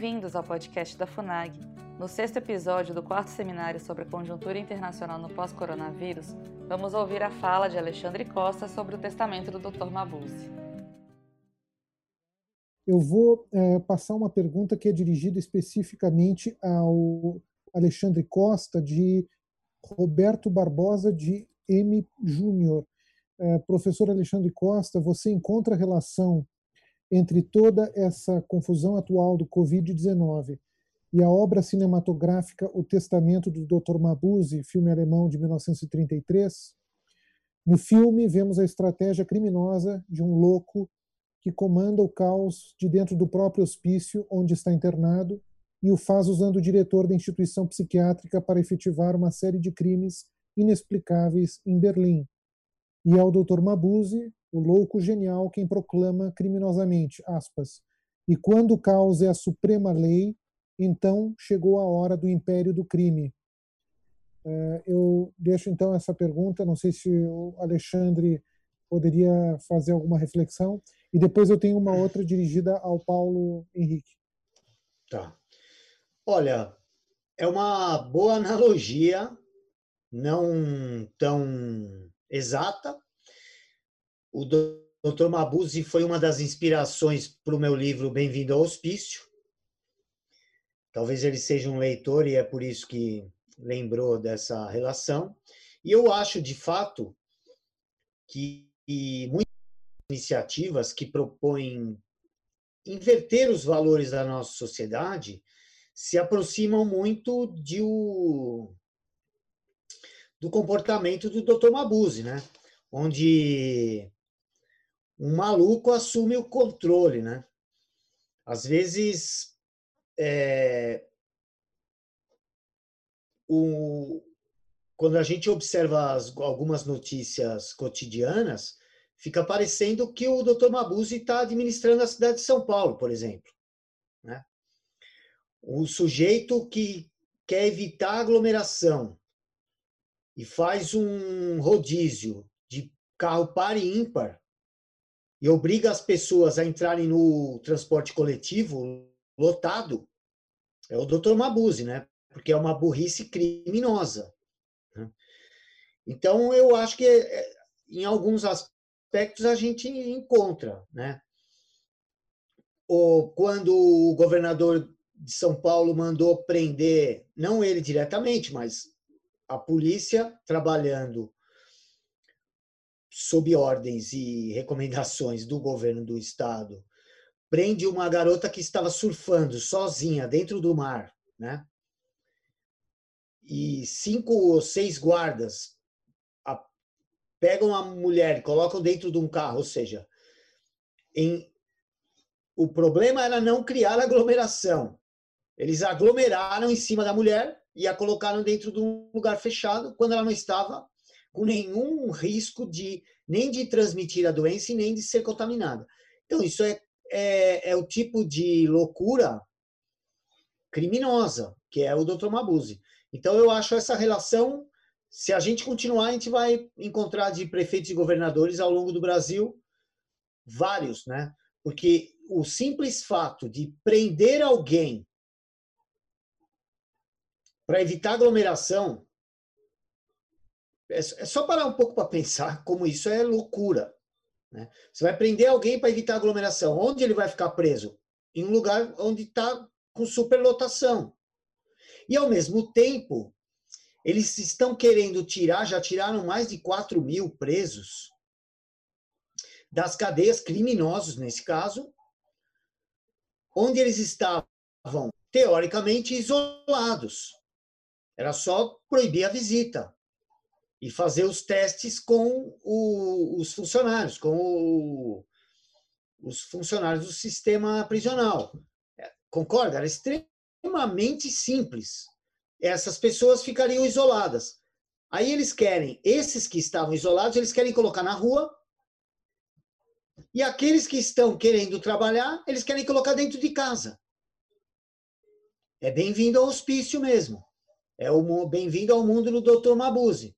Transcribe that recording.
Bem-vindos ao podcast da FUNAG. No sexto episódio do quarto seminário sobre a conjuntura internacional no pós-coronavírus, vamos ouvir a fala de Alexandre Costa sobre o testamento do Dr. Mabuse. Eu vou é, passar uma pergunta que é dirigida especificamente ao Alexandre Costa, de Roberto Barbosa, de M. Júnior. É, professor Alexandre Costa, você encontra relação entre toda essa confusão atual do Covid-19 e a obra cinematográfica O Testamento do Dr. Mabuse, filme alemão de 1933, no filme vemos a estratégia criminosa de um louco que comanda o caos de dentro do próprio hospício onde está internado e o faz usando o diretor da instituição psiquiátrica para efetivar uma série de crimes inexplicáveis em Berlim. E ao Dr. Mabuse, o louco genial quem proclama criminosamente, aspas, e quando caos é a suprema lei, então chegou a hora do império do crime. É, eu deixo então essa pergunta, não sei se o Alexandre poderia fazer alguma reflexão, e depois eu tenho uma outra dirigida ao Paulo Henrique. Tá. Olha, é uma boa analogia, não tão exata, o Dr. Mabuse foi uma das inspirações para o meu livro Bem-vindo ao Hospício. Talvez ele seja um leitor e é por isso que lembrou dessa relação. E eu acho, de fato, que muitas iniciativas que propõem inverter os valores da nossa sociedade se aproximam muito de o, do comportamento do Dr. Mabuse, né? onde um maluco assume o controle, né? Às vezes, é, o, quando a gente observa as, algumas notícias cotidianas, fica parecendo que o Dr. Mabuse está administrando a cidade de São Paulo, por exemplo. Né? O sujeito que quer evitar aglomeração e faz um rodízio de carro par e ímpar, e obriga as pessoas a entrarem no transporte coletivo lotado, é o Dr. Mabuse, né? Porque é uma burrice criminosa. Né? Então, eu acho que é, em alguns aspectos a gente encontra, né? Ou quando o governador de São Paulo mandou prender, não ele diretamente, mas a polícia trabalhando sob ordens e recomendações do governo do estado, prende uma garota que estava surfando sozinha dentro do mar, né? E cinco ou seis guardas a, pegam a mulher colocam dentro de um carro, ou seja, em, o problema era não criar aglomeração. Eles aglomeraram em cima da mulher e a colocaram dentro de um lugar fechado quando ela não estava com nenhum risco de nem de transmitir a doença e nem de ser contaminada. Então, isso é, é, é o tipo de loucura criminosa, que é o Dr. Mabuse. Então, eu acho essa relação, se a gente continuar, a gente vai encontrar de prefeitos e governadores ao longo do Brasil vários, né? Porque o simples fato de prender alguém para evitar aglomeração é, é só parar um pouco para pensar como isso é loucura. Né? Você vai prender alguém para evitar aglomeração. Onde ele vai ficar preso? Em um lugar onde está com superlotação. E, ao mesmo tempo, eles estão querendo tirar, já tiraram mais de 4 mil presos das cadeias, criminosos nesse caso, onde eles estavam, teoricamente, isolados. Era só proibir a visita e fazer os testes com o, os funcionários, com o, os funcionários do sistema prisional. É, concorda? Era extremamente simples. Essas pessoas ficariam isoladas. Aí eles querem, esses que estavam isolados, eles querem colocar na rua. E aqueles que estão querendo trabalhar, eles querem colocar dentro de casa. É bem-vindo ao hospício mesmo. É bem-vindo ao mundo do Dr. Mabuse.